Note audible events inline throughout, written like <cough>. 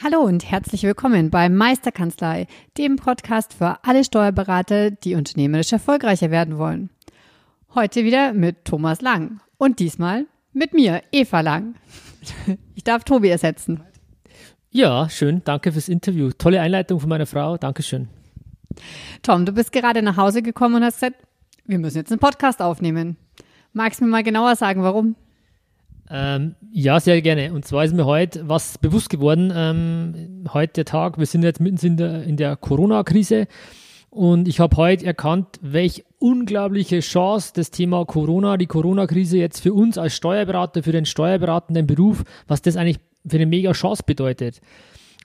Hallo und herzlich willkommen bei Meisterkanzlei, dem Podcast für alle Steuerberater, die unternehmerisch erfolgreicher werden wollen. Heute wieder mit Thomas Lang und diesmal mit mir, Eva Lang. Ich darf Tobi ersetzen. Ja, schön. Danke fürs Interview. Tolle Einleitung von meiner Frau. Dankeschön. Tom, du bist gerade nach Hause gekommen und hast gesagt, wir müssen jetzt einen Podcast aufnehmen. Magst du mir mal genauer sagen, warum? Ähm, ja, sehr gerne. Und zwar ist mir heute was bewusst geworden. Ähm, heute der Tag, wir sind jetzt mitten in der, in der Corona-Krise und ich habe heute erkannt, welche unglaubliche Chance das Thema Corona, die Corona-Krise jetzt für uns als Steuerberater, für den steuerberatenden Beruf, was das eigentlich für eine mega Chance bedeutet.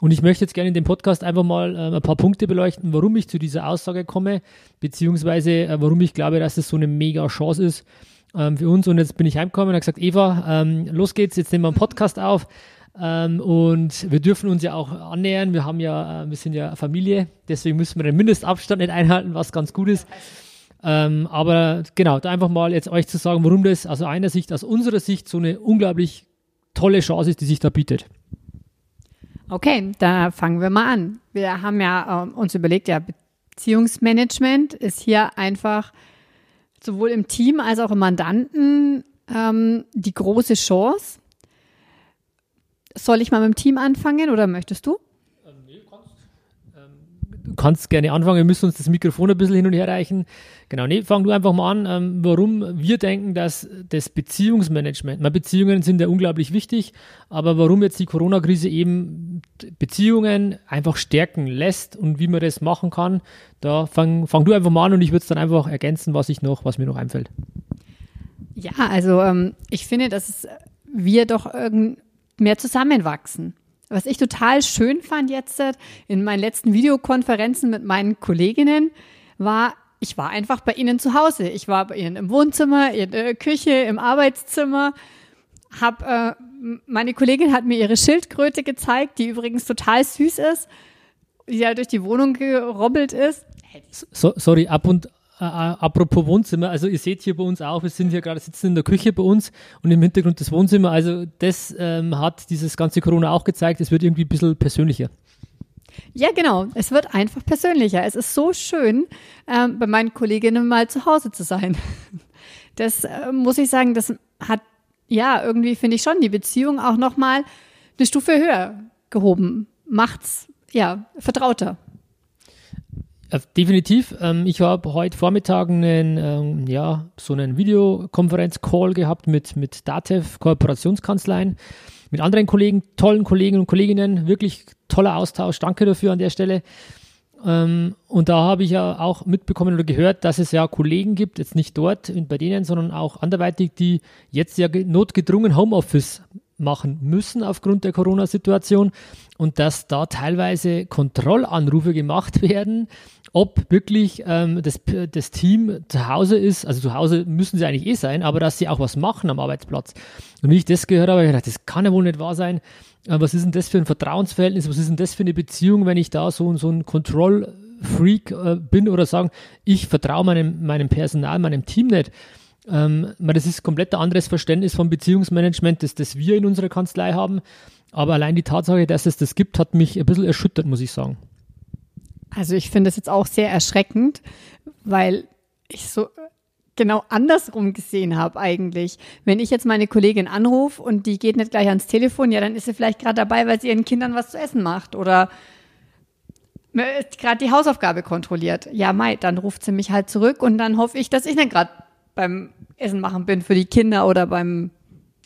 Und ich möchte jetzt gerne in dem Podcast einfach mal äh, ein paar Punkte beleuchten, warum ich zu dieser Aussage komme, beziehungsweise äh, warum ich glaube, dass es so eine mega Chance ist ähm, für uns. Und jetzt bin ich heimgekommen und habe gesagt, Eva, ähm, los geht's, jetzt nehmen wir einen Podcast auf. Ähm, und wir dürfen uns ja auch annähern. Wir haben ja, äh, wir sind ja Familie, deswegen müssen wir den Mindestabstand nicht einhalten, was ganz gut ist. Ähm, aber genau, da einfach mal jetzt euch zu sagen, warum das aus einer Sicht, aus unserer Sicht so eine unglaublich tolle Chance ist, die sich da bietet. Okay, da fangen wir mal an. Wir haben ja äh, uns überlegt, ja, Beziehungsmanagement ist hier einfach sowohl im Team als auch im Mandanten ähm, die große Chance. Soll ich mal mit dem Team anfangen oder möchtest du? Ähm, nee, kannst. Ähm, du kannst gerne anfangen. Wir müssen uns das Mikrofon ein bisschen hin und her reichen. Genau, nee, fang du einfach mal an, ähm, warum wir denken, dass das Beziehungsmanagement, meine Beziehungen sind ja unglaublich wichtig, aber warum jetzt die Corona-Krise eben Beziehungen einfach stärken lässt und wie man das machen kann, da fang, fang du einfach mal an und ich würde es dann einfach ergänzen, was ich noch, was mir noch einfällt. Ja, also ähm, ich finde, dass wir doch irgendwie mehr zusammenwachsen. Was ich total schön fand jetzt in meinen letzten Videokonferenzen mit meinen Kolleginnen, war, ich war einfach bei ihnen zu Hause. Ich war bei ihnen im Wohnzimmer, in der Küche, im Arbeitszimmer. Hab, äh, meine Kollegin hat mir ihre Schildkröte gezeigt, die übrigens total süß ist, die ja durch die Wohnung gerobbelt ist. So, sorry, ab und äh, äh, apropos Wohnzimmer, also ihr seht hier bei uns auch, wir sind hier gerade sitzen in der Küche bei uns und im Hintergrund das Wohnzimmer. Also das ähm, hat dieses ganze Corona auch gezeigt, es wird irgendwie ein bisschen persönlicher. Ja, genau. Es wird einfach persönlicher. Es ist so schön, ähm, bei meinen Kolleginnen mal zu Hause zu sein. <laughs> Das äh, muss ich sagen, das hat ja irgendwie finde ich schon die Beziehung auch noch mal eine Stufe höher gehoben. Macht's ja vertrauter. Äh, definitiv. Ähm, ich habe heute Vormittag einen, ähm, ja, so einen Videokonferenz-Call gehabt mit, mit DATEV Kooperationskanzleien, mit anderen Kollegen, tollen Kollegen und Kolleginnen. Wirklich toller Austausch. Danke dafür an der Stelle. Ähm, und da habe ich ja auch mitbekommen oder gehört, dass es ja Kollegen gibt, jetzt nicht dort bei denen, sondern auch anderweitig, die jetzt ja notgedrungen Homeoffice machen müssen aufgrund der Corona-Situation und dass da teilweise Kontrollanrufe gemacht <laughs> werden, ob wirklich ähm, das, das Team zu Hause ist, also zu Hause müssen sie eigentlich eh sein, aber dass sie auch was machen am Arbeitsplatz. Und wie ich das gehört habe, habe ich gedacht, das kann ja wohl nicht wahr sein. Äh, was ist denn das für ein Vertrauensverhältnis? Was ist denn das für eine Beziehung, wenn ich da so, so ein Control-Freak äh, bin oder sagen, ich vertraue meinem, meinem Personal, meinem Team nicht? Ähm, das ist komplett ein anderes Verständnis vom Beziehungsmanagement, das, das wir in unserer Kanzlei haben. Aber allein die Tatsache, dass es das gibt, hat mich ein bisschen erschüttert, muss ich sagen. Also ich finde es jetzt auch sehr erschreckend, weil ich so genau andersrum gesehen habe eigentlich. Wenn ich jetzt meine Kollegin anrufe und die geht nicht gleich ans Telefon, ja, dann ist sie vielleicht gerade dabei, weil sie ihren Kindern was zu essen macht oder gerade die Hausaufgabe kontrolliert. Ja, Mai, dann ruft sie mich halt zurück und dann hoffe ich, dass ich dann gerade beim Essen machen bin für die Kinder oder beim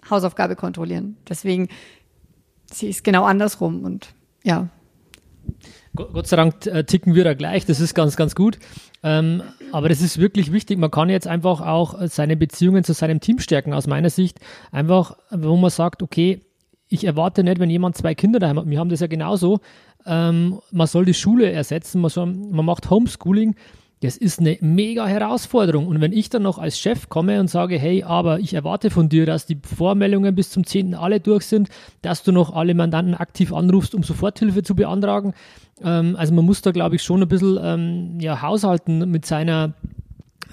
Hausaufgabe kontrollieren. Deswegen, sie ist genau andersrum und ja. Gott sei Dank äh, ticken wir da gleich, das ist ganz, ganz gut. Ähm, aber das ist wirklich wichtig. Man kann jetzt einfach auch seine Beziehungen zu seinem Team stärken, aus meiner Sicht. Einfach, wo man sagt, okay, ich erwarte nicht, wenn jemand zwei Kinder daheim hat, wir haben das ja genauso, ähm, man soll die Schule ersetzen, man, soll, man macht Homeschooling, das ist eine mega Herausforderung. Und wenn ich dann noch als Chef komme und sage, hey, aber ich erwarte von dir, dass die Vormeldungen bis zum 10. alle durch sind, dass du noch alle Mandanten aktiv anrufst, um Soforthilfe zu beantragen. Ähm, also man muss da, glaube ich, schon ein bisschen ähm, ja, haushalten mit seiner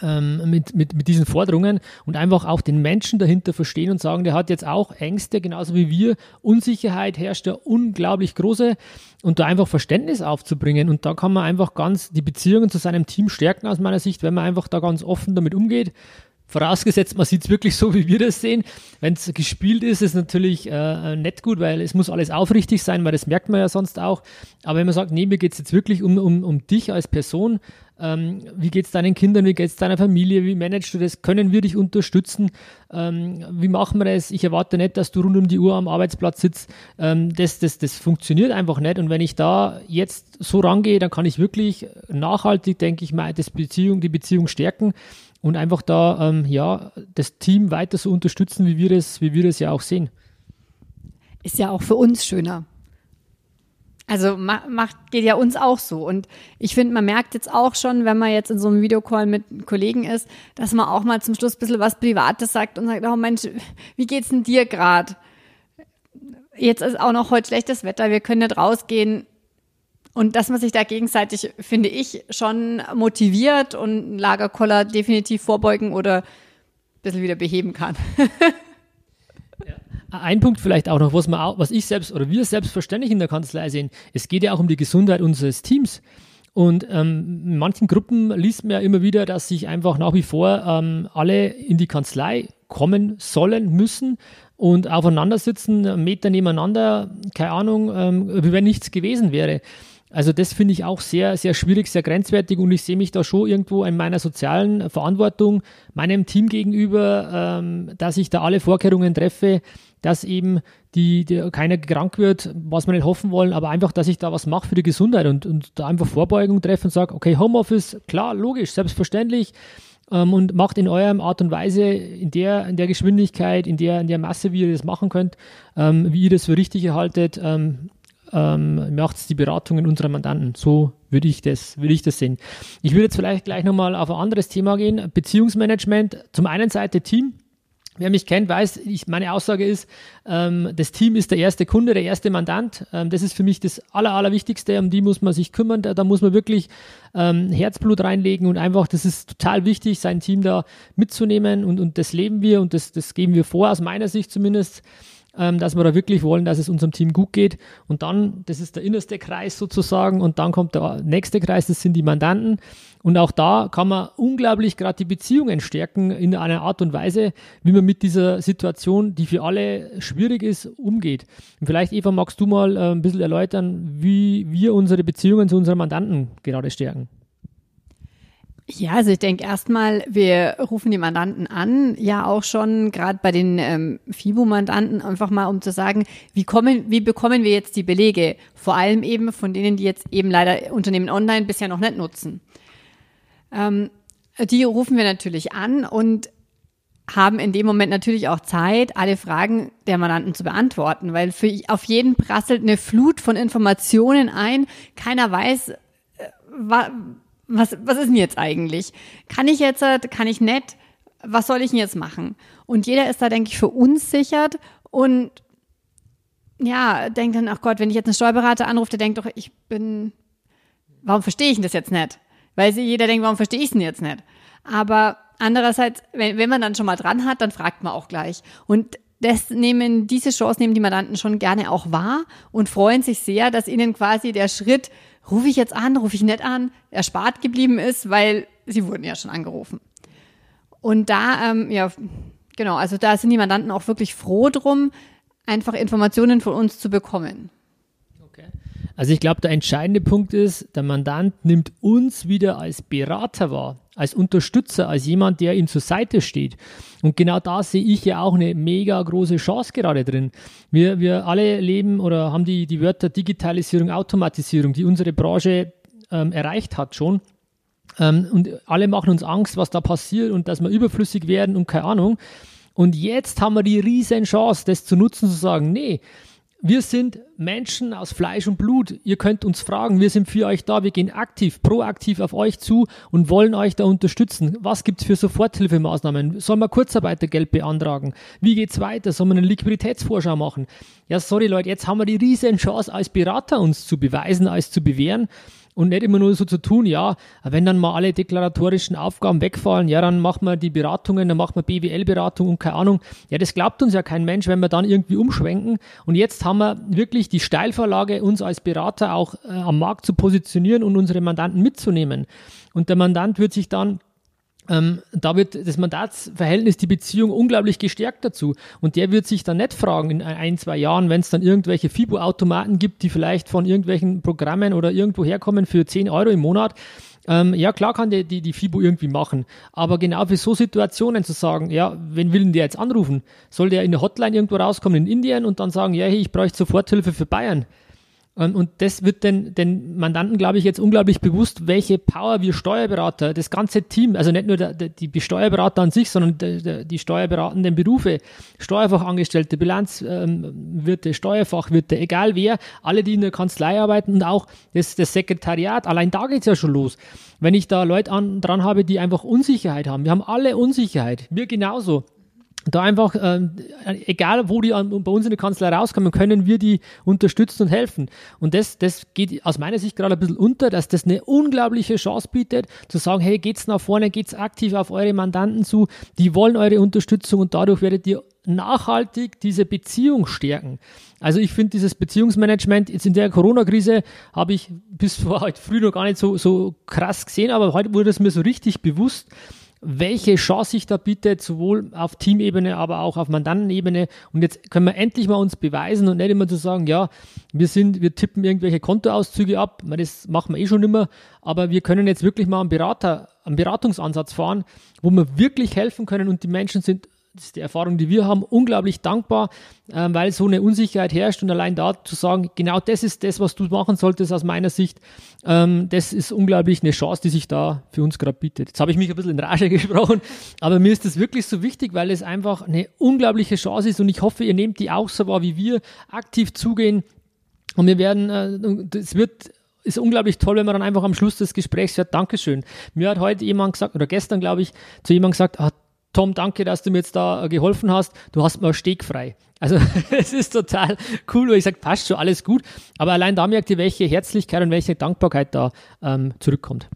ähm, mit, mit, mit diesen Forderungen und einfach auch den Menschen dahinter verstehen und sagen, der hat jetzt auch Ängste, genauso wie wir. Unsicherheit herrscht ja unglaublich große und da einfach Verständnis aufzubringen. Und da kann man einfach ganz die Beziehungen zu seinem Team stärken aus meiner Sicht, wenn man einfach da ganz offen damit umgeht. Vorausgesetzt, man sieht es wirklich so, wie wir das sehen. Wenn es gespielt ist, ist natürlich äh, nicht gut, weil es muss alles aufrichtig sein, weil das merkt man ja sonst auch. Aber wenn man sagt, nee, mir geht es jetzt wirklich um, um, um dich als Person, ähm, wie geht es deinen Kindern, wie geht es deiner Familie, wie managst du das, können wir dich unterstützen, ähm, wie machen wir das, ich erwarte nicht, dass du rund um die Uhr am Arbeitsplatz sitzt, ähm, das, das, das funktioniert einfach nicht. Und wenn ich da jetzt so rangehe, dann kann ich wirklich nachhaltig, denke ich mal, das Beziehung, die Beziehung stärken und einfach da, ähm, ja, das Team weiter so unterstützen, wie wir das, wie wir das ja auch sehen. Ist ja auch für uns schöner. Also macht, geht ja uns auch so. Und ich finde, man merkt jetzt auch schon, wenn man jetzt in so einem Videocall mit Kollegen ist, dass man auch mal zum Schluss ein bisschen was Privates sagt und sagt, oh Mensch, wie geht's denn dir gerade? Jetzt ist auch noch heute schlechtes Wetter, wir können nicht rausgehen. Und dass man sich da gegenseitig, finde ich, schon motiviert und Lagerkoller definitiv vorbeugen oder ein bisschen wieder beheben kann. <laughs> Ein Punkt vielleicht auch noch, was, man auch, was ich selbst oder wir selbstverständlich in der Kanzlei sehen, es geht ja auch um die Gesundheit unseres Teams. Und ähm, in manchen Gruppen liest man ja immer wieder, dass sich einfach nach wie vor ähm, alle in die Kanzlei kommen sollen, müssen und aufeinander sitzen, Meter nebeneinander, keine Ahnung, ähm, wie wenn nichts gewesen wäre. Also das finde ich auch sehr, sehr schwierig, sehr grenzwertig und ich sehe mich da schon irgendwo in meiner sozialen Verantwortung meinem Team gegenüber, ähm, dass ich da alle Vorkehrungen treffe, dass eben die, die, keiner krank wird, was wir nicht hoffen wollen, aber einfach, dass ich da was mache für die Gesundheit und, und da einfach Vorbeugung treffe und sage, okay, Homeoffice, klar, logisch, selbstverständlich ähm, und macht in eurem Art und Weise, in der, in der Geschwindigkeit, in der, in der Masse, wie ihr das machen könnt, ähm, wie ihr das für richtig erhaltet, ähm, macht die Beratungen unserer Mandanten. So würde ich das, würde ich das sehen. Ich würde jetzt vielleicht gleich nochmal auf ein anderes Thema gehen. Beziehungsmanagement. Zum einen Seite Team. Wer mich kennt, weiß, ich, meine Aussage ist, ähm, das Team ist der erste Kunde, der erste Mandant. Ähm, das ist für mich das Aller, Allerwichtigste, um die muss man sich kümmern. Da, da muss man wirklich ähm, Herzblut reinlegen und einfach, das ist total wichtig, sein Team da mitzunehmen und, und das leben wir und das, das geben wir vor, aus meiner Sicht zumindest ähm, dass wir da wirklich wollen, dass es unserem Team gut geht. Und dann, das ist der innerste Kreis sozusagen, und dann kommt der nächste Kreis, das sind die Mandanten. Und auch da kann man unglaublich gerade die Beziehungen stärken in einer Art und Weise, wie man mit dieser Situation, die für alle schwierig ist, umgeht. Und vielleicht, Eva, magst du mal äh, ein bisschen erläutern, wie wir unsere Beziehungen zu unseren Mandanten gerade stärken? Ja, also ich denke erstmal, wir rufen die Mandanten an, ja auch schon gerade bei den ähm, FIBO-Mandanten einfach mal, um zu sagen, wie kommen, wie bekommen wir jetzt die Belege? Vor allem eben von denen, die jetzt eben leider Unternehmen online bisher noch nicht nutzen. Ähm, die rufen wir natürlich an und haben in dem Moment natürlich auch Zeit, alle Fragen der Mandanten zu beantworten, weil für auf jeden prasselt eine Flut von Informationen ein. Keiner weiß, äh, was, was ist denn jetzt eigentlich? Kann ich jetzt, kann ich nicht? Was soll ich denn jetzt machen? Und jeder ist da, denke ich, verunsichert und ja, denkt dann, ach Gott, wenn ich jetzt einen Steuerberater anrufe, der denkt doch, ich bin, warum verstehe ich denn das jetzt nicht? Weil jeder denkt, warum verstehe ich es denn jetzt nicht? Aber andererseits, wenn, wenn man dann schon mal dran hat, dann fragt man auch gleich. Und das nehmen, diese Chance nehmen die Mandanten schon gerne auch wahr und freuen sich sehr, dass ihnen quasi der Schritt rufe ich jetzt an, rufe ich nicht an, erspart geblieben ist, weil sie wurden ja schon angerufen. Und da, ähm, ja, genau, also da sind die Mandanten auch wirklich froh drum, einfach Informationen von uns zu bekommen. Okay. Also ich glaube, der entscheidende Punkt ist, der Mandant nimmt uns wieder als Berater wahr als Unterstützer, als jemand, der ihm zur Seite steht. Und genau da sehe ich ja auch eine mega große Chance gerade drin. Wir, wir alle leben oder haben die, die Wörter Digitalisierung, Automatisierung, die unsere Branche ähm, erreicht hat schon. Ähm, und alle machen uns Angst, was da passiert und dass wir überflüssig werden und keine Ahnung. Und jetzt haben wir die riesen Chance, das zu nutzen, zu sagen, nee, wir sind Menschen aus Fleisch und Blut. Ihr könnt uns fragen. Wir sind für euch da. Wir gehen aktiv, proaktiv auf euch zu und wollen euch da unterstützen. Was gibt's für Soforthilfemaßnahmen? Sollen wir Kurzarbeitergeld beantragen? Wie geht's weiter? Sollen wir eine Liquiditätsvorschau machen? Ja, sorry Leute, jetzt haben wir die riesen Chance als Berater uns zu beweisen, als zu bewähren und nicht immer nur so zu tun, ja, wenn dann mal alle deklaratorischen Aufgaben wegfallen, ja, dann machen wir die Beratungen, dann machen wir BWL-Beratung und keine Ahnung. Ja, das glaubt uns ja kein Mensch, wenn wir dann irgendwie umschwenken. Und jetzt haben wir wirklich die Steilvorlage, uns als Berater auch äh, am Markt zu positionieren und unsere Mandanten mitzunehmen. Und der Mandant wird sich dann ähm, da wird das Mandatsverhältnis, die Beziehung unglaublich gestärkt dazu. Und der wird sich dann nicht fragen in ein, zwei Jahren, wenn es dann irgendwelche FIBO-Automaten gibt, die vielleicht von irgendwelchen Programmen oder irgendwo herkommen für 10 Euro im Monat. Ähm, ja, klar kann der die, die FIBO irgendwie machen. Aber genau für so Situationen zu sagen, ja, wen will denn der jetzt anrufen? Soll der in der Hotline irgendwo rauskommen in Indien und dann sagen, ja, hey, ich bräuchte Soforthilfe für Bayern? Und das wird den, den Mandanten, glaube ich, jetzt unglaublich bewusst, welche Power wir Steuerberater, das ganze Team, also nicht nur der, der, die Steuerberater an sich, sondern der, die steuerberatenden Berufe, Steuerfachangestellte, Bilanzwirte, Steuerfachwirte, egal wer, alle, die in der Kanzlei arbeiten und auch das, das Sekretariat, allein da geht's ja schon los. Wenn ich da Leute an, dran habe, die einfach Unsicherheit haben, wir haben alle Unsicherheit, wir genauso da einfach, äh, egal wo die an, bei uns in der Kanzlei rauskommen, können wir die unterstützen und helfen. Und das, das geht aus meiner Sicht gerade ein bisschen unter, dass das eine unglaubliche Chance bietet, zu sagen, hey, geht's nach vorne, geht's aktiv auf eure Mandanten zu, die wollen eure Unterstützung und dadurch werdet ihr nachhaltig diese Beziehung stärken. Also ich finde dieses Beziehungsmanagement jetzt in der Corona-Krise habe ich bis <laughs> heute früh noch gar nicht so, so krass gesehen, aber heute wurde es mir so richtig bewusst, welche Chance sich da bietet, sowohl auf Teamebene, aber auch auf Mandantenebene. Und jetzt können wir endlich mal uns beweisen und nicht immer zu sagen, ja, wir sind, wir tippen irgendwelche Kontoauszüge ab, das machen wir eh schon immer, aber wir können jetzt wirklich mal einen Berater, einen Beratungsansatz fahren, wo wir wirklich helfen können und die Menschen sind das ist die Erfahrung, die wir haben, unglaublich dankbar, äh, weil so eine Unsicherheit herrscht und allein da zu sagen, genau das ist das, was du machen solltest aus meiner Sicht, ähm, das ist unglaublich eine Chance, die sich da für uns gerade bietet. Jetzt habe ich mich ein bisschen in Rage <laughs> gesprochen, aber mir ist das wirklich so wichtig, weil es einfach eine unglaubliche Chance ist und ich hoffe, ihr nehmt die auch so wahr wie wir, aktiv zugehen und wir werden, äh, es wird ist unglaublich toll, wenn man dann einfach am Schluss des Gesprächs hört, Dankeschön. Mir hat heute jemand gesagt, oder gestern glaube ich, zu jemandem gesagt, ah, Tom, danke, dass du mir jetzt da äh, geholfen hast. Du hast mir Steg frei. Also <laughs> es ist total cool, weil ich sage, passt schon, alles gut. Aber allein da merkt ihr, welche Herzlichkeit und welche Dankbarkeit da ähm, zurückkommt.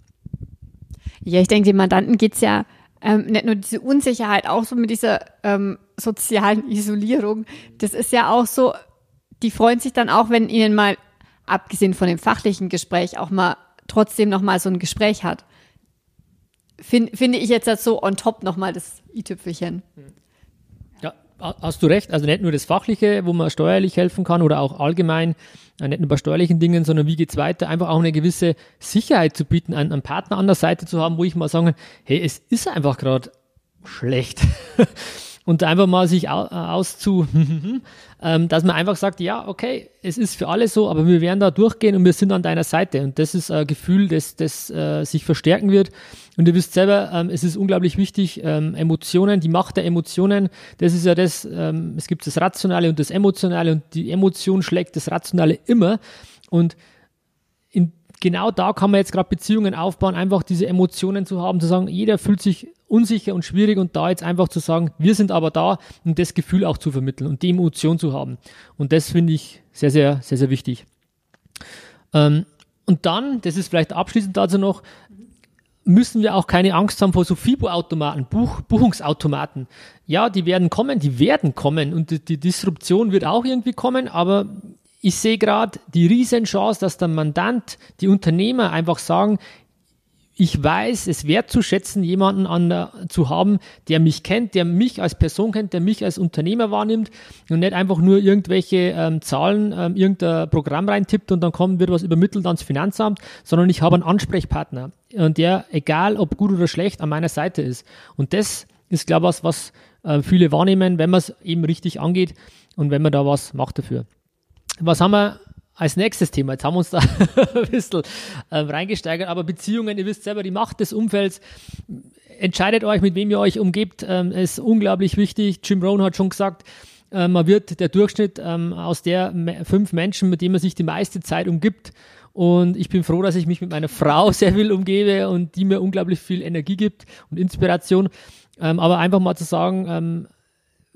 Ja, ich denke, den Mandanten geht's ja ähm, nicht nur diese Unsicherheit, auch so mit dieser ähm, sozialen Isolierung. Das ist ja auch so, die freuen sich dann auch, wenn ihnen mal, abgesehen von dem fachlichen Gespräch, auch mal trotzdem noch mal so ein Gespräch hat. Find, finde ich jetzt so on top nochmal das i-Tüpfelchen. Ja, hast du recht. Also nicht nur das Fachliche, wo man steuerlich helfen kann oder auch allgemein, äh, nicht nur bei steuerlichen Dingen, sondern wie geht's weiter, einfach auch eine gewisse Sicherheit zu bieten, einen, einen Partner an der Seite zu haben, wo ich mal sagen, hey, es ist einfach gerade schlecht. <laughs> und einfach mal sich äh, auszu, <laughs> ähm, dass man einfach sagt, ja, okay, es ist für alle so, aber wir werden da durchgehen und wir sind an deiner Seite. Und das ist ein Gefühl, das, das äh, sich verstärken wird. Und ihr wisst selber, ähm, es ist unglaublich wichtig, ähm, Emotionen, die Macht der Emotionen, das ist ja das, es gibt das Rationale und das Emotionale und die Emotion schlägt das Rationale immer. Und genau da kann man jetzt gerade Beziehungen aufbauen, einfach diese Emotionen zu haben, zu sagen, jeder fühlt sich unsicher und schwierig und da jetzt einfach zu sagen, wir sind aber da, um das Gefühl auch zu vermitteln und die Emotion zu haben. Und das finde ich sehr, sehr, sehr, sehr wichtig. Ähm, und dann, das ist vielleicht abschließend dazu noch, müssen wir auch keine Angst haben vor so FIBO-Automaten, Buch, Buchungsautomaten. Ja, die werden kommen, die werden kommen und die, die Disruption wird auch irgendwie kommen, aber ich sehe gerade die Riesenchance, dass der Mandant, die Unternehmer einfach sagen, ich weiß, es wertzuschätzen, jemanden an zu haben, der mich kennt, der mich als Person kennt, der mich als Unternehmer wahrnimmt und nicht einfach nur irgendwelche ähm, Zahlen, ähm, irgendein Programm reintippt und dann kommt, wird was übermittelt ans Finanzamt, sondern ich habe einen Ansprechpartner und der, egal ob gut oder schlecht, an meiner Seite ist. Und das ist, glaube ich, was, was äh, viele wahrnehmen, wenn man es eben richtig angeht und wenn man da was macht dafür. Was haben wir als nächstes Thema. Jetzt haben wir uns da <laughs> ein bisschen ähm, reingesteigert, aber Beziehungen, ihr wisst selber, die Macht des Umfelds. Entscheidet euch, mit wem ihr euch umgebt, ähm, ist unglaublich wichtig. Jim Rohn hat schon gesagt, äh, man wird der Durchschnitt ähm, aus der fünf Menschen, mit denen man sich die meiste Zeit umgibt. Und ich bin froh, dass ich mich mit meiner Frau <laughs> sehr viel umgebe und die mir unglaublich viel Energie gibt und Inspiration. Ähm, aber einfach mal zu sagen, ähm,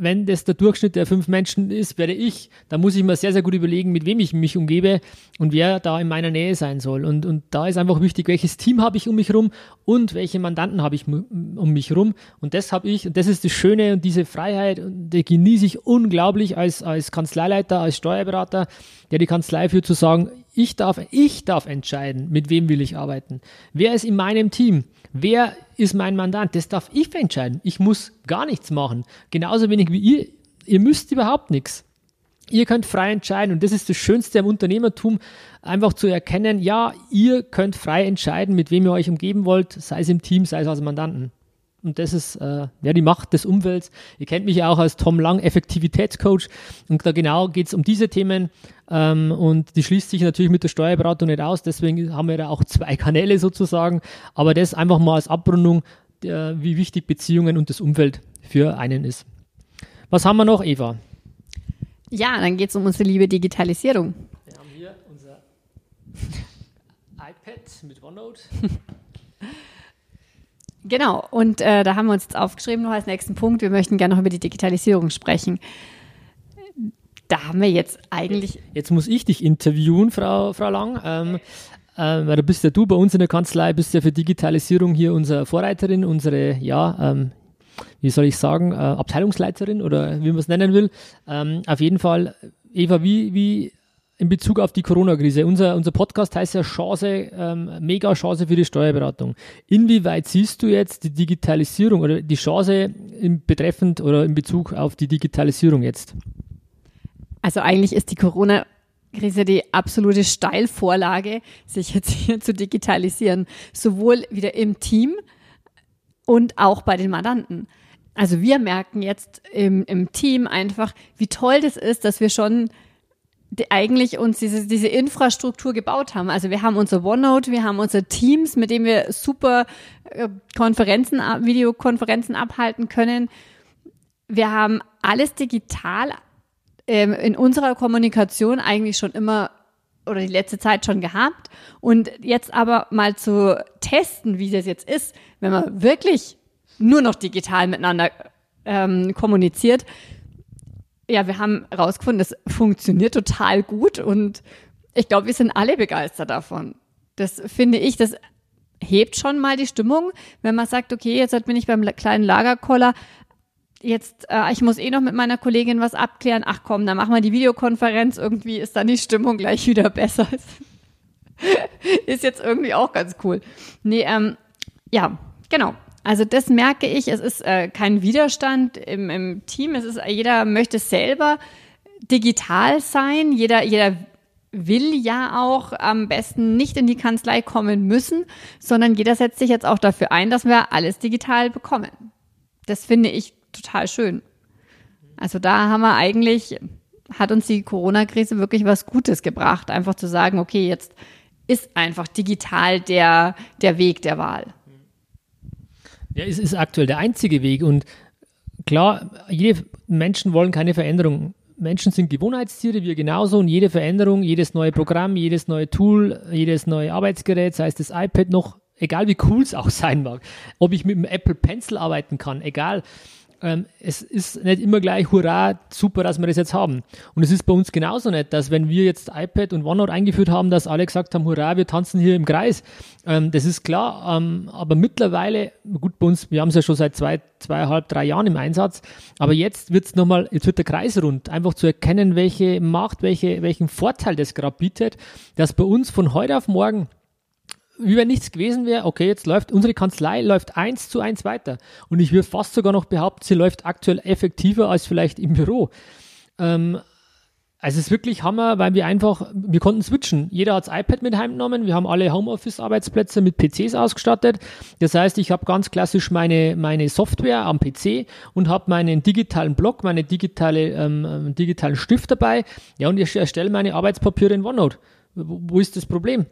wenn das der Durchschnitt der fünf Menschen ist, werde ich, da muss ich mir sehr, sehr gut überlegen, mit wem ich mich umgebe und wer da in meiner Nähe sein soll. Und, und da ist einfach wichtig, welches Team habe ich um mich herum und welche Mandanten habe ich um mich herum. Und das habe ich, und das ist das Schöne und diese Freiheit, und die genieße ich unglaublich als, als Kanzleileiter, als Steuerberater, der die Kanzlei führt, zu sagen, ich darf, ich darf entscheiden, mit wem will ich arbeiten. Wer ist in meinem Team? Wer ist mein Mandant? Das darf ich entscheiden. Ich muss gar nichts machen. Genauso wenig wie ihr. Ihr müsst überhaupt nichts. Ihr könnt frei entscheiden und das ist das Schönste am Unternehmertum, einfach zu erkennen, ja, ihr könnt frei entscheiden, mit wem ihr euch umgeben wollt, sei es im Team, sei es als Mandanten. Und das ist äh, ja die Macht des Umfelds. Ihr kennt mich ja auch als Tom Lang, Effektivitätscoach. Und da genau geht es um diese Themen. Ähm, und die schließt sich natürlich mit der Steuerberatung nicht aus. Deswegen haben wir da auch zwei Kanäle sozusagen. Aber das einfach mal als Abrundung, der, wie wichtig Beziehungen und das Umfeld für einen ist. Was haben wir noch, Eva? Ja, dann geht es um unsere liebe Digitalisierung. Wir haben hier unser <laughs> iPad mit OneNote. <laughs> Genau, und äh, da haben wir uns jetzt aufgeschrieben noch als nächsten Punkt, wir möchten gerne noch über die Digitalisierung sprechen. Da haben wir jetzt eigentlich. Jetzt muss ich dich interviewen, Frau, Frau Lang. Ähm, äh, weil du bist ja du bei uns in der Kanzlei, bist ja für Digitalisierung hier unsere Vorreiterin, unsere, ja, ähm, wie soll ich sagen, äh, Abteilungsleiterin oder wie man es nennen will. Ähm, auf jeden Fall, Eva, wie, wie in Bezug auf die Corona-Krise. Unser, unser Podcast heißt ja Chance, ähm, mega Chance für die Steuerberatung. Inwieweit siehst du jetzt die Digitalisierung oder die Chance in betreffend oder in Bezug auf die Digitalisierung jetzt? Also eigentlich ist die Corona Krise die absolute Steilvorlage, sich jetzt hier zu digitalisieren, sowohl wieder im Team und auch bei den Mandanten. Also wir merken jetzt im, im Team einfach, wie toll das ist, dass wir schon die eigentlich uns diese, diese Infrastruktur gebaut haben. Also wir haben unser OneNote, wir haben unsere Teams, mit denen wir super äh, Konferenzen, Videokonferenzen abhalten können. Wir haben alles digital ähm, in unserer Kommunikation eigentlich schon immer oder die letzte Zeit schon gehabt. Und jetzt aber mal zu testen, wie das jetzt ist, wenn man wirklich nur noch digital miteinander ähm, kommuniziert, ja, wir haben herausgefunden, das funktioniert total gut und ich glaube, wir sind alle begeistert davon. Das finde ich, das hebt schon mal die Stimmung, wenn man sagt, okay, jetzt bin ich beim kleinen Lagerkoller, jetzt, äh, ich muss eh noch mit meiner Kollegin was abklären, ach komm, dann machen wir die Videokonferenz, irgendwie ist dann die Stimmung gleich wieder besser. <laughs> ist jetzt irgendwie auch ganz cool. Nee, ähm, ja, genau. Also das merke ich, es ist äh, kein Widerstand im, im Team, es ist, jeder möchte selber digital sein, jeder, jeder will ja auch am besten nicht in die Kanzlei kommen müssen, sondern jeder setzt sich jetzt auch dafür ein, dass wir alles digital bekommen. Das finde ich total schön. Also da haben wir eigentlich, hat uns die Corona-Krise wirklich was Gutes gebracht, einfach zu sagen, okay, jetzt ist einfach digital der, der Weg der Wahl. Ja, es ist aktuell der einzige Weg und klar, jede Menschen wollen keine Veränderung. Menschen sind Gewohnheitstiere, wir genauso und jede Veränderung, jedes neue Programm, jedes neue Tool, jedes neue Arbeitsgerät, sei es das iPad noch, egal wie cool es auch sein mag, ob ich mit dem Apple Pencil arbeiten kann, egal, ähm, es ist nicht immer gleich, hurra, super, dass wir das jetzt haben. Und es ist bei uns genauso nicht, dass wenn wir jetzt iPad und OneNote eingeführt haben, dass alle gesagt haben, hurra, wir tanzen hier im Kreis. Ähm, das ist klar, ähm, aber mittlerweile, gut, bei uns, wir haben es ja schon seit zwei, zweieinhalb, drei Jahren im Einsatz, aber jetzt wird es nochmal, jetzt wird der Kreis rund, einfach zu erkennen, welche Macht, welche, welchen Vorteil das gerade bietet, dass bei uns von heute auf morgen wie wenn nichts gewesen wäre, okay, jetzt läuft unsere Kanzlei läuft eins zu eins weiter. Und ich würde fast sogar noch behaupten, sie läuft aktuell effektiver als vielleicht im Büro. Ähm, Also es ist wirklich Hammer, weil wir einfach, wir konnten switchen. Jeder hat das iPad mit heimgenommen. Wir haben alle Homeoffice-Arbeitsplätze mit PCs ausgestattet. Das heißt, ich habe ganz klassisch meine, meine Software am PC und habe meinen digitalen Block, meine digitale, ähm, ähm, digitalen Stift dabei. Ja, und ich erstelle meine Arbeitspapiere in OneNote. Wo ist das Problem?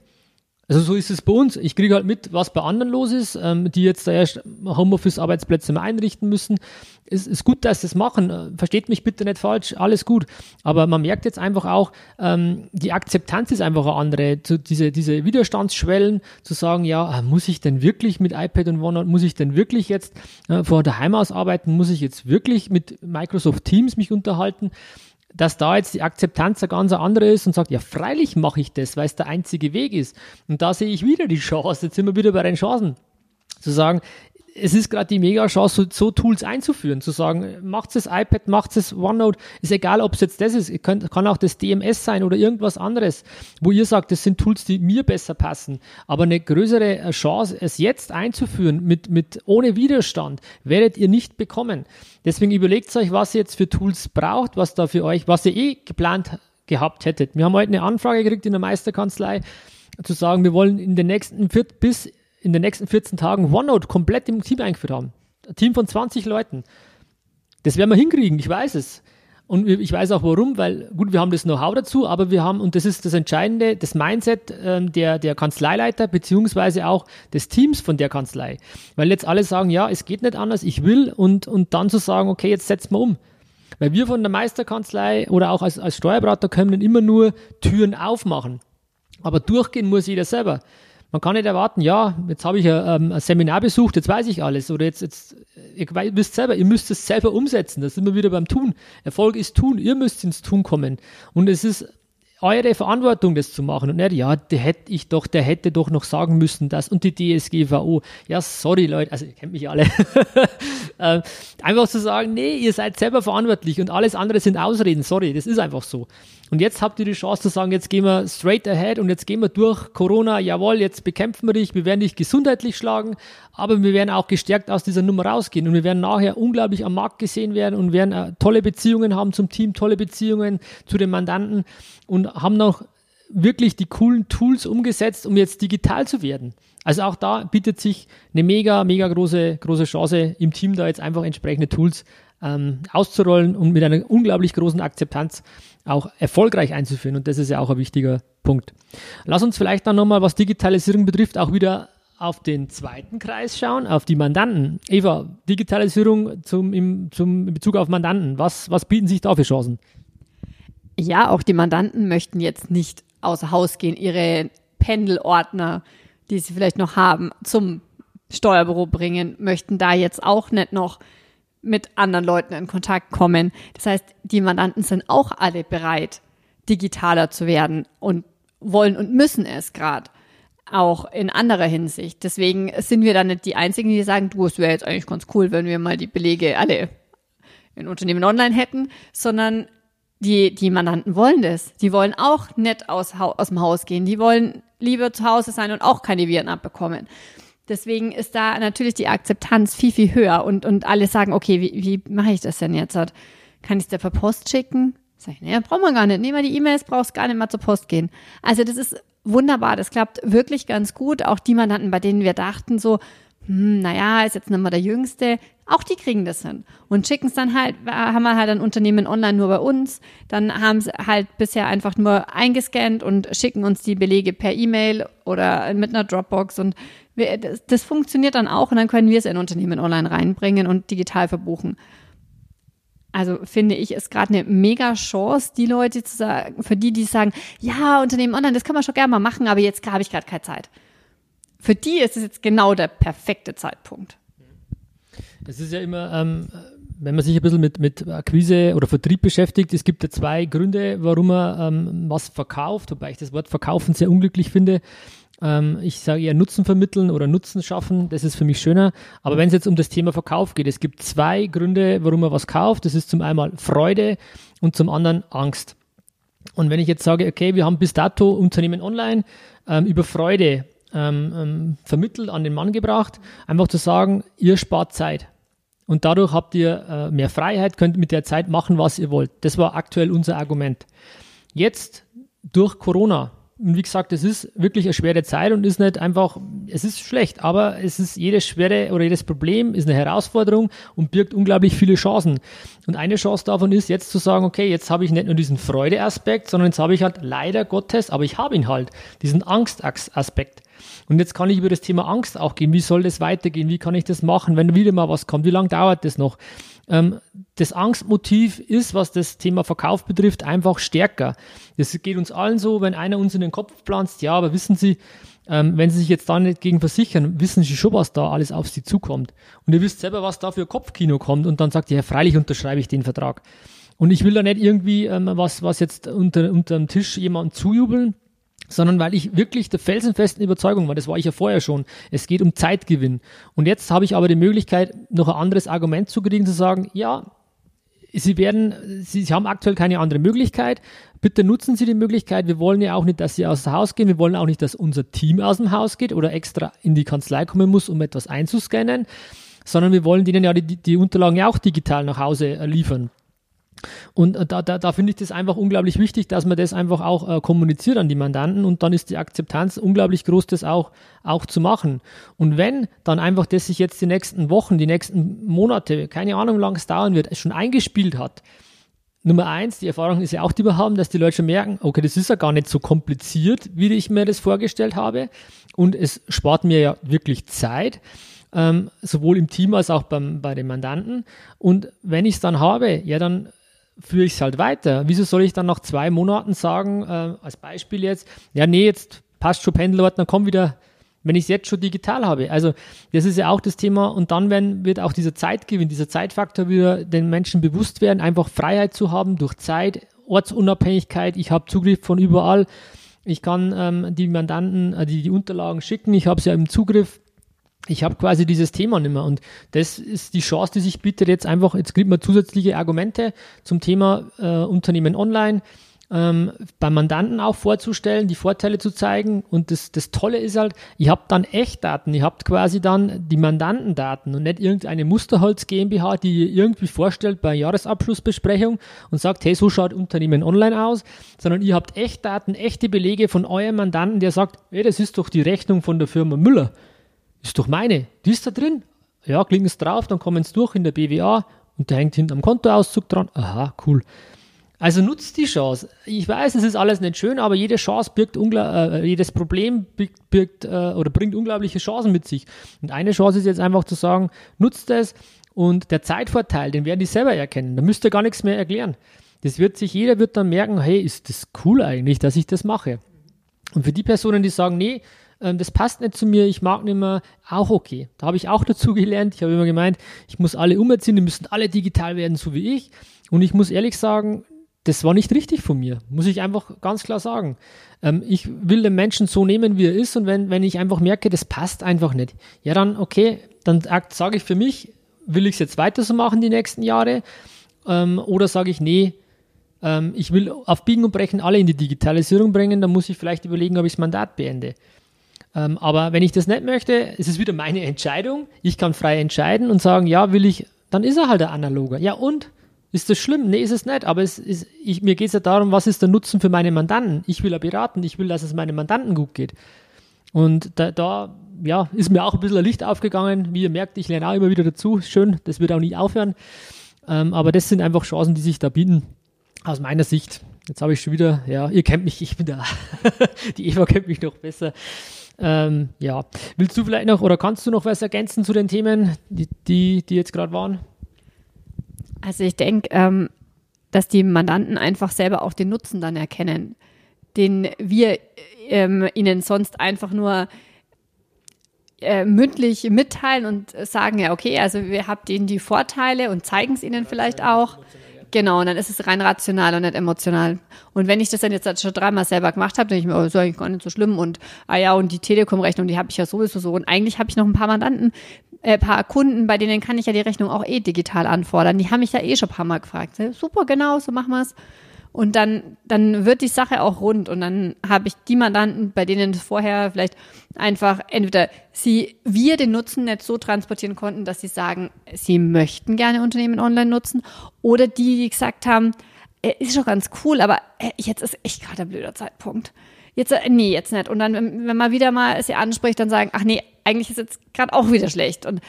Also so ist es bei uns. Ich kriege halt mit, was bei anderen los ist, ähm, die jetzt da erst Homeoffice-Arbeitsplätze mal einrichten müssen. Es ist gut, dass sie es machen. Versteht mich bitte nicht falsch, alles gut. Aber man merkt jetzt einfach auch, ähm, die Akzeptanz ist einfach eine andere. Zu, diese, diese Widerstandsschwellen zu sagen, ja, äh, muss ich denn wirklich mit iPad und OneNote, muss ich denn wirklich jetzt äh, vor daheim aus arbeiten, muss ich jetzt wirklich mit Microsoft Teams mich unterhalten? Dass da jetzt die Akzeptanz eine ganz andere ist und sagt, ja, freilich mache ich das, weil es der einzige Weg ist. Und da sehe ich wieder die Chance, jetzt sind wir wieder bei den Chancen, zu sagen, es ist gerade die mega Chance, so, so, Tools einzuführen, zu sagen, macht es iPad, macht es OneNote, ist egal, ob es jetzt das ist, kann, kann auch das DMS sein oder irgendwas anderes, wo ihr sagt, das sind Tools, die mir besser passen. Aber eine größere Chance, es jetzt einzuführen, mit, mit, ohne Widerstand, werdet ihr nicht bekommen. Deswegen überlegt euch, was ihr jetzt für Tools braucht, was da für euch, was ihr eh geplant gehabt hättet. Wir haben heute eine Anfrage gekriegt in der Meisterkanzlei, zu sagen, wir wollen in den nächsten bis in den nächsten 14 Tagen OneNote komplett im Team eingeführt haben. Ein Team von 20 Leuten. Das werden wir hinkriegen, ich weiß es. Und ich weiß auch warum, weil gut, wir haben das Know-how dazu, aber wir haben, und das ist das Entscheidende, das Mindset ähm, der, der Kanzleileiter beziehungsweise auch des Teams von der Kanzlei. Weil jetzt alle sagen, ja, es geht nicht anders, ich will und, und dann zu sagen, okay, jetzt setzen wir um. Weil wir von der Meisterkanzlei oder auch als, als Steuerberater können immer nur Türen aufmachen. Aber durchgehen muss jeder selber. Man kann nicht erwarten, ja, jetzt habe ich ein, ähm, ein, Seminar besucht, jetzt weiß ich alles. Oder jetzt, jetzt ihr wisst selber, ihr müsst es selber umsetzen. Das sind wir wieder beim Tun. Erfolg ist Tun, ihr müsst ins Tun kommen. Und es ist eure Verantwortung, das zu machen. Und nicht, ja, der hätte ich doch, der hätte doch noch sagen müssen, das und die DSGVO. Ja, sorry, Leute, also ihr kennt mich alle. <laughs> äh, einfach zu sagen, nee, ihr seid selber verantwortlich und alles andere sind Ausreden. Sorry, das ist einfach so. Und jetzt habt ihr die Chance zu sagen, jetzt gehen wir straight ahead und jetzt gehen wir durch Corona. Jawohl, jetzt bekämpfen wir dich. Wir werden dich gesundheitlich schlagen, aber wir werden auch gestärkt aus dieser Nummer rausgehen und wir werden nachher unglaublich am Markt gesehen werden und werden äh, tolle Beziehungen haben zum Team, tolle Beziehungen zu den Mandanten und haben noch wirklich die coolen Tools umgesetzt, um jetzt digital zu werden. Also auch da bietet sich eine mega, mega große, große Chance im Team da jetzt einfach entsprechende Tools ähm, auszurollen und mit einer unglaublich großen Akzeptanz auch erfolgreich einzuführen. Und das ist ja auch ein wichtiger Punkt. Lass uns vielleicht dann nochmal, was Digitalisierung betrifft, auch wieder auf den zweiten Kreis schauen, auf die Mandanten. Eva, Digitalisierung zum, im, zum, in Bezug auf Mandanten. Was, was bieten sich da für Chancen? Ja, auch die Mandanten möchten jetzt nicht außer Haus gehen, ihre Pendelordner, die sie vielleicht noch haben, zum Steuerbüro bringen, möchten da jetzt auch nicht noch mit anderen Leuten in Kontakt kommen. Das heißt, die Mandanten sind auch alle bereit, digitaler zu werden und wollen und müssen es gerade. Auch in anderer Hinsicht. Deswegen sind wir dann nicht die Einzigen, die sagen, du, es wäre jetzt eigentlich ganz cool, wenn wir mal die Belege alle in Unternehmen online hätten, sondern die, die Mandanten wollen das. Die wollen auch nicht aus, aus dem Haus gehen. Die wollen lieber zu Hause sein und auch keine Viren abbekommen. Deswegen ist da natürlich die Akzeptanz viel, viel höher und, und alle sagen, okay, wie, wie mache ich das denn jetzt? Kann ich es dir per Post schicken? Sag ich, naja, braucht man gar nicht. Nehmen wir die E-Mails, brauchst gar nicht mal zur Post gehen. Also das ist wunderbar. Das klappt wirklich ganz gut. Auch die Mandanten, bei denen wir dachten so, hm, naja, ist jetzt nicht mal der Jüngste, auch die kriegen das hin und schicken es dann halt, haben wir halt ein Unternehmen online nur bei uns, dann haben sie halt bisher einfach nur eingescannt und schicken uns die Belege per E-Mail oder mit einer Dropbox und wir, das, das funktioniert dann auch und dann können wir es in Unternehmen online reinbringen und digital verbuchen. Also finde ich, ist gerade eine mega Chance, die Leute zu sagen, für die, die sagen, ja, Unternehmen online, das kann man schon gerne mal machen, aber jetzt habe ich gerade keine Zeit für die ist es jetzt genau der perfekte Zeitpunkt. Es ist ja immer, ähm, wenn man sich ein bisschen mit, mit Akquise oder Vertrieb beschäftigt, es gibt ja zwei Gründe, warum man ähm, was verkauft, wobei ich das Wort verkaufen sehr unglücklich finde. Ähm, ich sage eher Nutzen vermitteln oder Nutzen schaffen, das ist für mich schöner. Aber wenn es jetzt um das Thema Verkauf geht, es gibt zwei Gründe, warum man was kauft. Das ist zum einen Freude und zum anderen Angst. Und wenn ich jetzt sage, okay, wir haben bis dato Unternehmen online ähm, über Freude ähm, ähm, vermittelt, an den Mann gebracht, einfach zu sagen, ihr spart Zeit. und dadurch habt ihr äh, mehr Freiheit, könnt mit der Zeit machen, was ihr wollt. Das war aktuell unser Argument. Jetzt durch Corona und wie gesagt, es ist wirklich eine schwere Zeit und ist nicht einfach, es ist schlecht, aber es ist jedes schwere oder jedes Problem ist eine Herausforderung und birgt unglaublich viele Chancen. Und eine Chance davon ist jetzt zu sagen, okay, jetzt habe ich nicht nur diesen Freudeaspekt, sondern jetzt habe ich halt leider Gottes, aber ich habe ihn halt, diesen Angstaspekt. Und jetzt kann ich über das Thema Angst auch gehen. Wie soll das weitergehen? Wie kann ich das machen, wenn wieder mal was kommt? Wie lange dauert das noch? Ähm, das Angstmotiv ist, was das Thema Verkauf betrifft, einfach stärker. Das geht uns allen so, wenn einer uns in den Kopf pflanzt, ja, aber wissen Sie, ähm, wenn Sie sich jetzt da nicht gegen versichern, wissen Sie schon, was da alles auf Sie zukommt. Und ihr wisst selber, was da für Kopfkino kommt und dann sagt ihr, ja, freilich unterschreibe ich den Vertrag. Und ich will da nicht irgendwie ähm, was, was jetzt unter, unter dem Tisch jemandem zujubeln, sondern weil ich wirklich der felsenfesten Überzeugung war, das war ich ja vorher schon, es geht um Zeitgewinn. Und jetzt habe ich aber die Möglichkeit, noch ein anderes Argument zu kriegen, zu sagen, ja, Sie werden, Sie, Sie haben aktuell keine andere Möglichkeit. Bitte nutzen Sie die Möglichkeit. Wir wollen ja auch nicht, dass Sie aus dem Haus gehen. Wir wollen auch nicht, dass unser Team aus dem Haus geht oder extra in die Kanzlei kommen muss, um etwas einzuscannen, sondern wir wollen denen ja die, die Unterlagen ja auch digital nach Hause liefern. Und äh, da, da, da finde ich das einfach unglaublich wichtig, dass man das einfach auch äh, kommuniziert an die Mandanten und dann ist die Akzeptanz unglaublich groß, das auch, auch zu machen. Und wenn dann einfach das sich jetzt die nächsten Wochen, die nächsten Monate, keine Ahnung, wie lange es dauern wird, schon eingespielt hat, Nummer eins, die Erfahrung ist ja auch, die wir haben, dass die Leute schon merken, okay, das ist ja gar nicht so kompliziert, wie ich mir das vorgestellt habe. Und es spart mir ja wirklich Zeit ähm, sowohl im Team als auch beim, bei den Mandanten. Und wenn ich es dann habe, ja, dann führe ich es halt weiter. Wieso soll ich dann nach zwei Monaten sagen, äh, als Beispiel jetzt, ja, nee, jetzt passt schon Pendelordner, komm wieder, wenn ich es jetzt schon digital habe. Also das ist ja auch das Thema. Und dann wenn, wird auch dieser Zeitgewinn, dieser Zeitfaktor wieder den Menschen bewusst werden, einfach Freiheit zu haben durch Zeit, Ortsunabhängigkeit, ich habe Zugriff von überall, ich kann ähm, die Mandanten, äh, die, die Unterlagen schicken, ich habe es ja im Zugriff, ich habe quasi dieses Thema nicht mehr. Und das ist die Chance, die sich bietet jetzt einfach, jetzt kriegt man zusätzliche Argumente zum Thema äh, Unternehmen online, ähm, beim Mandanten auch vorzustellen, die Vorteile zu zeigen. Und das, das Tolle ist halt, ihr habt dann Echtdaten, ihr habt quasi dann die Mandantendaten und nicht irgendeine Musterholz GmbH, die ihr irgendwie vorstellt bei Jahresabschlussbesprechung und sagt, hey, so schaut Unternehmen online aus, sondern ihr habt Echtdaten, echte Belege von eurem Mandanten, der sagt, hey, das ist doch die Rechnung von der Firma Müller. Ist doch meine. Die ist da drin. Ja, klicken Sie drauf, dann kommen Sie durch in der BWA und da hängt hinten am Kontoauszug dran. Aha, cool. Also nutzt die Chance. Ich weiß, es ist alles nicht schön, aber jede Chance birgt äh, jedes Problem birgt, birgt äh, oder bringt unglaubliche Chancen mit sich. Und eine Chance ist jetzt einfach zu sagen, nutzt es und der Zeitvorteil, den werden die selber erkennen. Da müsst ihr gar nichts mehr erklären. Das wird sich, jeder wird dann merken, hey, ist das cool eigentlich, dass ich das mache. Und für die Personen, die sagen, nee, ähm, das passt nicht zu mir, ich mag nicht mehr, auch okay. Da habe ich auch dazu gelernt. Ich habe immer gemeint, ich muss alle umerziehen, die müssen alle digital werden, so wie ich. Und ich muss ehrlich sagen, das war nicht richtig von mir, muss ich einfach ganz klar sagen. Ähm, ich will den Menschen so nehmen, wie er ist und wenn, wenn ich einfach merke, das passt einfach nicht, ja dann okay, dann sage ich für mich, will ich es jetzt weiter so machen die nächsten Jahre ähm, oder sage ich, nee, ähm, ich will auf Biegen und Brechen alle in die Digitalisierung bringen, dann muss ich vielleicht überlegen, ob ich das Mandat beende. Ähm, aber wenn ich das nicht möchte, ist es wieder meine Entscheidung. Ich kann frei entscheiden und sagen, ja, will ich, dann ist er halt der Analoger. Ja, und? Ist das schlimm? Nee, ist es nicht. Aber es ist, ich, mir geht es ja darum, was ist der Nutzen für meine Mandanten? Ich will ja beraten, ich will, dass es meinen Mandanten gut geht. Und da, da ja, ist mir auch ein bisschen ein Licht aufgegangen. Wie ihr merkt, ich lerne auch immer wieder dazu. Schön, das wird auch nie aufhören. Ähm, aber das sind einfach Chancen, die sich da bieten, aus meiner Sicht. Jetzt habe ich schon wieder, ja, ihr kennt mich, ich bin da. <laughs> die Eva kennt mich noch besser. Ähm, ja, willst du vielleicht noch oder kannst du noch was ergänzen zu den Themen, die, die, die jetzt gerade waren? Also ich denke, ähm, dass die Mandanten einfach selber auch den Nutzen dann erkennen, den wir ähm, ihnen sonst einfach nur äh, mündlich mitteilen und sagen, ja, okay, also wir haben ihnen die Vorteile und zeigen es ihnen vielleicht auch. Genau, und dann ist es rein rational und nicht emotional. Und wenn ich das dann jetzt schon dreimal selber gemacht habe, denke ich mir, oh, ist eigentlich gar nicht so schlimm. Und ah ja, und die Telekom-Rechnung, die habe ich ja sowieso so. Und eigentlich habe ich noch ein paar Mandanten, äh, paar Kunden, bei denen kann ich ja die Rechnung auch eh digital anfordern. Die haben mich ja eh schon ein paar Mal gefragt. Super, genau, so machen wir es. Und dann, dann wird die Sache auch rund. Und dann habe ich die Mandanten, bei denen es vorher vielleicht einfach entweder sie, wir den Nutzen nicht so transportieren konnten, dass sie sagen, sie möchten gerne Unternehmen online nutzen. Oder die, die gesagt haben, äh, ist schon ganz cool, aber äh, jetzt ist echt gerade ein blöder Zeitpunkt. Jetzt, äh, nee, jetzt nicht. Und dann, wenn, wenn man wieder mal sie anspricht, dann sagen, ach nee, eigentlich ist jetzt gerade auch wieder schlecht. Und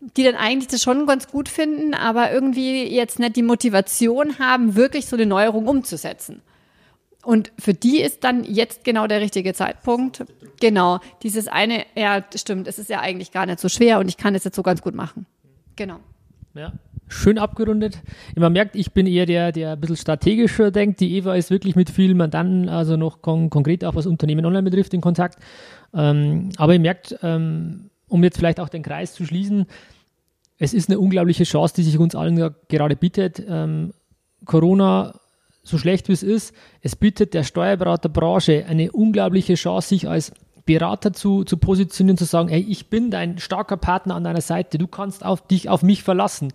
die dann eigentlich das schon ganz gut finden, aber irgendwie jetzt nicht die Motivation haben, wirklich so eine Neuerung umzusetzen. Und für die ist dann jetzt genau der richtige Zeitpunkt. Genau, dieses eine, ja, stimmt, es ist ja eigentlich gar nicht so schwer und ich kann es jetzt so ganz gut machen. Genau. Ja, schön abgerundet. Man merkt, ich bin eher der, der ein bisschen strategischer denkt. Die Eva ist wirklich mit vielen Mandanten, also noch kon konkret auch was Unternehmen online betrifft, in Kontakt. Ähm, aber ihr merkt, ähm, um jetzt vielleicht auch den Kreis zu schließen, es ist eine unglaubliche Chance, die sich uns allen gerade bietet. Ähm, Corona, so schlecht wie es ist, es bietet der Steuerberaterbranche eine unglaubliche Chance, sich als Berater zu, zu positionieren, zu sagen, hey, ich bin dein starker Partner an deiner Seite, du kannst auf dich auf mich verlassen.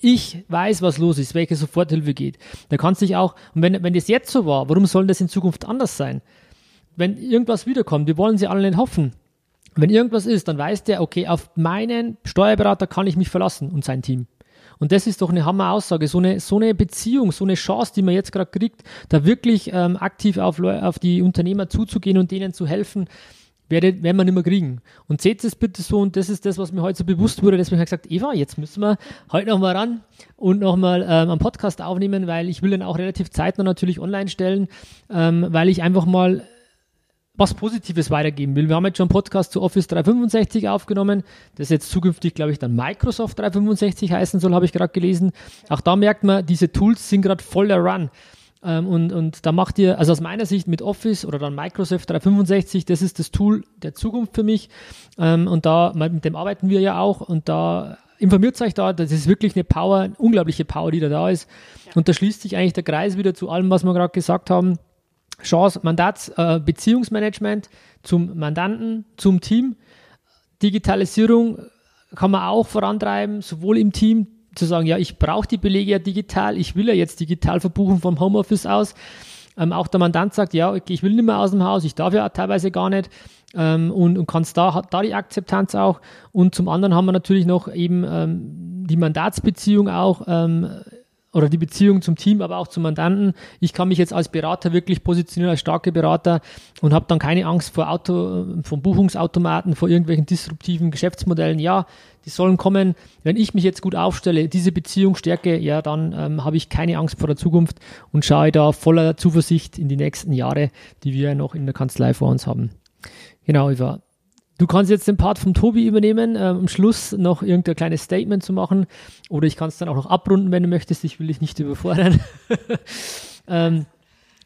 Ich weiß, was los ist, welche Soforthilfe geht. Da kannst dich auch, und wenn, wenn das jetzt so war, warum soll das in Zukunft anders sein? Wenn irgendwas wiederkommt, wir wollen sie alle nicht hoffen, wenn irgendwas ist, dann weiß der, okay, auf meinen Steuerberater kann ich mich verlassen und sein Team. Und das ist doch eine Hammer-Aussage, so eine, so eine Beziehung, so eine Chance, die man jetzt gerade kriegt, da wirklich ähm, aktiv auf, auf die Unternehmer zuzugehen und denen zu helfen, werde, werden wir nicht mehr kriegen. Und seht es bitte so, und das ist das, was mir heute so bewusst wurde, deswegen habe ich gesagt, Eva, jetzt müssen wir heute nochmal ran und nochmal ähm, einen Podcast aufnehmen, weil ich will den auch relativ zeitnah natürlich online stellen, ähm, weil ich einfach mal was Positives weitergeben will. Wir haben jetzt schon einen Podcast zu Office 365 aufgenommen, das jetzt zukünftig, glaube ich, dann Microsoft 365 heißen soll, habe ich gerade gelesen. Auch da merkt man, diese Tools sind gerade voller Run. Ähm, und, und da macht ihr, also aus meiner Sicht mit Office oder dann Microsoft 365, das ist das Tool der Zukunft für mich. Ähm, und da, mit dem arbeiten wir ja auch und da informiert euch da, das ist wirklich eine Power, eine unglaubliche Power, die da da ist. Und da schließt sich eigentlich der Kreis wieder zu allem, was wir gerade gesagt haben. Chance, Mandats, äh, Beziehungsmanagement zum Mandanten, zum Team. Digitalisierung kann man auch vorantreiben, sowohl im Team, zu sagen, ja, ich brauche die Belege ja digital, ich will ja jetzt digital verbuchen vom Homeoffice aus. Ähm, auch der Mandant sagt, ja, ich will nicht mehr aus dem Haus, ich darf ja teilweise gar nicht ähm, und, und kannst da, hat da die Akzeptanz auch. Und zum anderen haben wir natürlich noch eben ähm, die Mandatsbeziehung auch ähm, oder die Beziehung zum Team, aber auch zum Mandanten. Ich kann mich jetzt als Berater wirklich positionieren, als starke Berater und habe dann keine Angst vor Auto, von Buchungsautomaten, vor irgendwelchen disruptiven Geschäftsmodellen. Ja, die sollen kommen. Wenn ich mich jetzt gut aufstelle, diese Beziehung stärke, ja, dann ähm, habe ich keine Angst vor der Zukunft und schaue da voller Zuversicht in die nächsten Jahre, die wir noch in der Kanzlei vor uns haben. Genau, Eva. Du kannst jetzt den Part vom Tobi übernehmen, äh, am Schluss noch irgendein kleines Statement zu machen. Oder ich kann es dann auch noch abrunden, wenn du möchtest. Ich will dich nicht überfordern. <laughs> ähm,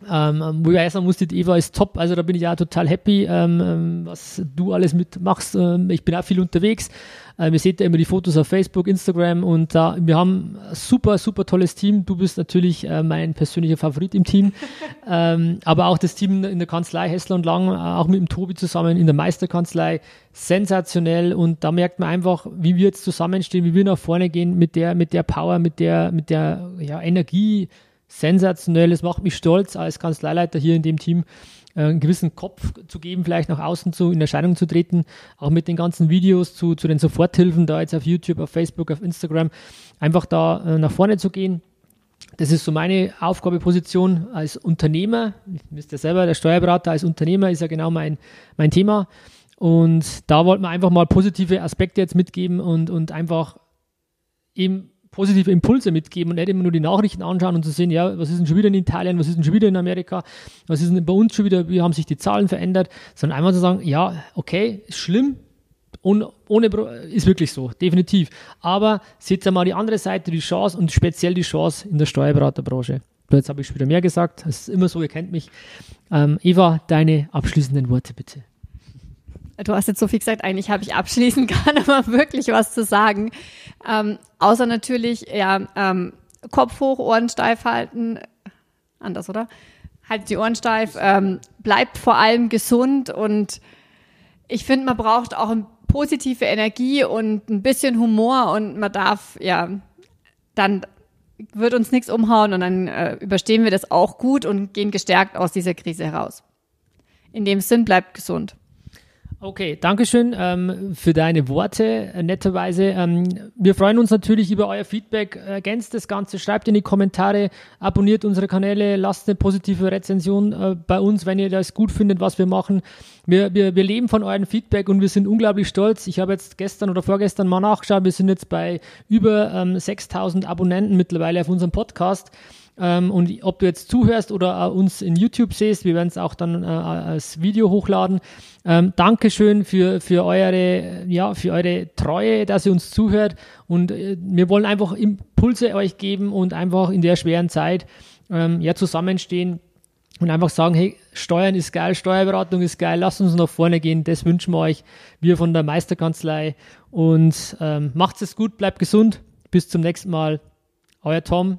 ähm, wo ich sagen muss, die Eva ist top, also da bin ich ja total happy, ähm, ähm was du alles mitmachst. Ähm, ich bin auch viel unterwegs. Äh, wir seht ja immer die Fotos auf Facebook, Instagram und da wir haben ein super, super tolles Team. Du bist natürlich äh, mein persönlicher Favorit im Team, <laughs> ähm, aber auch das Team in der Kanzlei Hessler und Lang, äh, auch mit dem Tobi zusammen in der Meisterkanzlei, sensationell und da merkt man einfach, wie wir jetzt zusammenstehen, wie wir nach vorne gehen mit der, mit der Power, mit der, mit der ja, Energie, sensationell. Es macht mich stolz, als Kanzleileiter hier in dem Team äh, einen gewissen Kopf zu geben, vielleicht nach außen zu, in Erscheinung zu treten, auch mit den ganzen Videos zu, zu den Soforthilfen da jetzt auf YouTube, auf Facebook, auf Instagram, einfach da äh, nach vorne zu gehen. Das ist so meine Aufgabeposition als Unternehmer. Ihr wisst ja selber, der Steuerberater als Unternehmer ist ja genau mein, mein Thema. Und da wollten wir einfach mal positive Aspekte jetzt mitgeben und, und einfach eben positive Impulse mitgeben und nicht immer nur die Nachrichten anschauen und zu sehen, ja, was ist denn schon wieder in Italien, was ist denn schon wieder in Amerika, was ist denn bei uns schon wieder, wie haben sich die Zahlen verändert, sondern einmal zu sagen, ja, okay, ist schlimm, ohne, ohne ist wirklich so, definitiv. Aber seht ihr mal die andere Seite, die Chance und speziell die Chance in der Steuerberaterbranche. Jetzt habe ich schon wieder mehr gesagt, es ist immer so, ihr kennt mich. Ähm, Eva, deine abschließenden Worte bitte. Du hast jetzt so viel gesagt, eigentlich habe ich abschließend <laughs> gar nicht mal wirklich was zu sagen. Ähm, außer natürlich, ja, ähm, Kopf hoch, Ohren steif halten. Anders, oder? Halt die Ohren steif, ähm, bleibt vor allem gesund und ich finde, man braucht auch eine positive Energie und ein bisschen Humor und man darf ja dann wird uns nichts umhauen und dann äh, überstehen wir das auch gut und gehen gestärkt aus dieser Krise heraus. In dem Sinn, bleibt gesund. Okay, Dankeschön ähm, für deine Worte, äh, netterweise. Ähm, wir freuen uns natürlich über euer Feedback. Ergänzt das Ganze, schreibt in die Kommentare, abonniert unsere Kanäle, lasst eine positive Rezension äh, bei uns, wenn ihr das gut findet, was wir machen. Wir, wir, wir leben von eurem Feedback und wir sind unglaublich stolz. Ich habe jetzt gestern oder vorgestern mal nachgeschaut, wir sind jetzt bei über ähm, 6000 Abonnenten mittlerweile auf unserem Podcast. Ähm, und ob du jetzt zuhörst oder äh, uns in YouTube siehst, wir werden es auch dann äh, als Video hochladen. Ähm, Dankeschön für, für, eure, ja, für eure Treue, dass ihr uns zuhört. Und äh, wir wollen einfach Impulse euch geben und einfach in der schweren Zeit ähm, ja, zusammenstehen und einfach sagen, hey, Steuern ist geil, Steuerberatung ist geil, lasst uns nach vorne gehen, das wünschen wir euch, wir von der Meisterkanzlei und ähm, macht's es gut, bleibt gesund, bis zum nächsten Mal, euer Tom,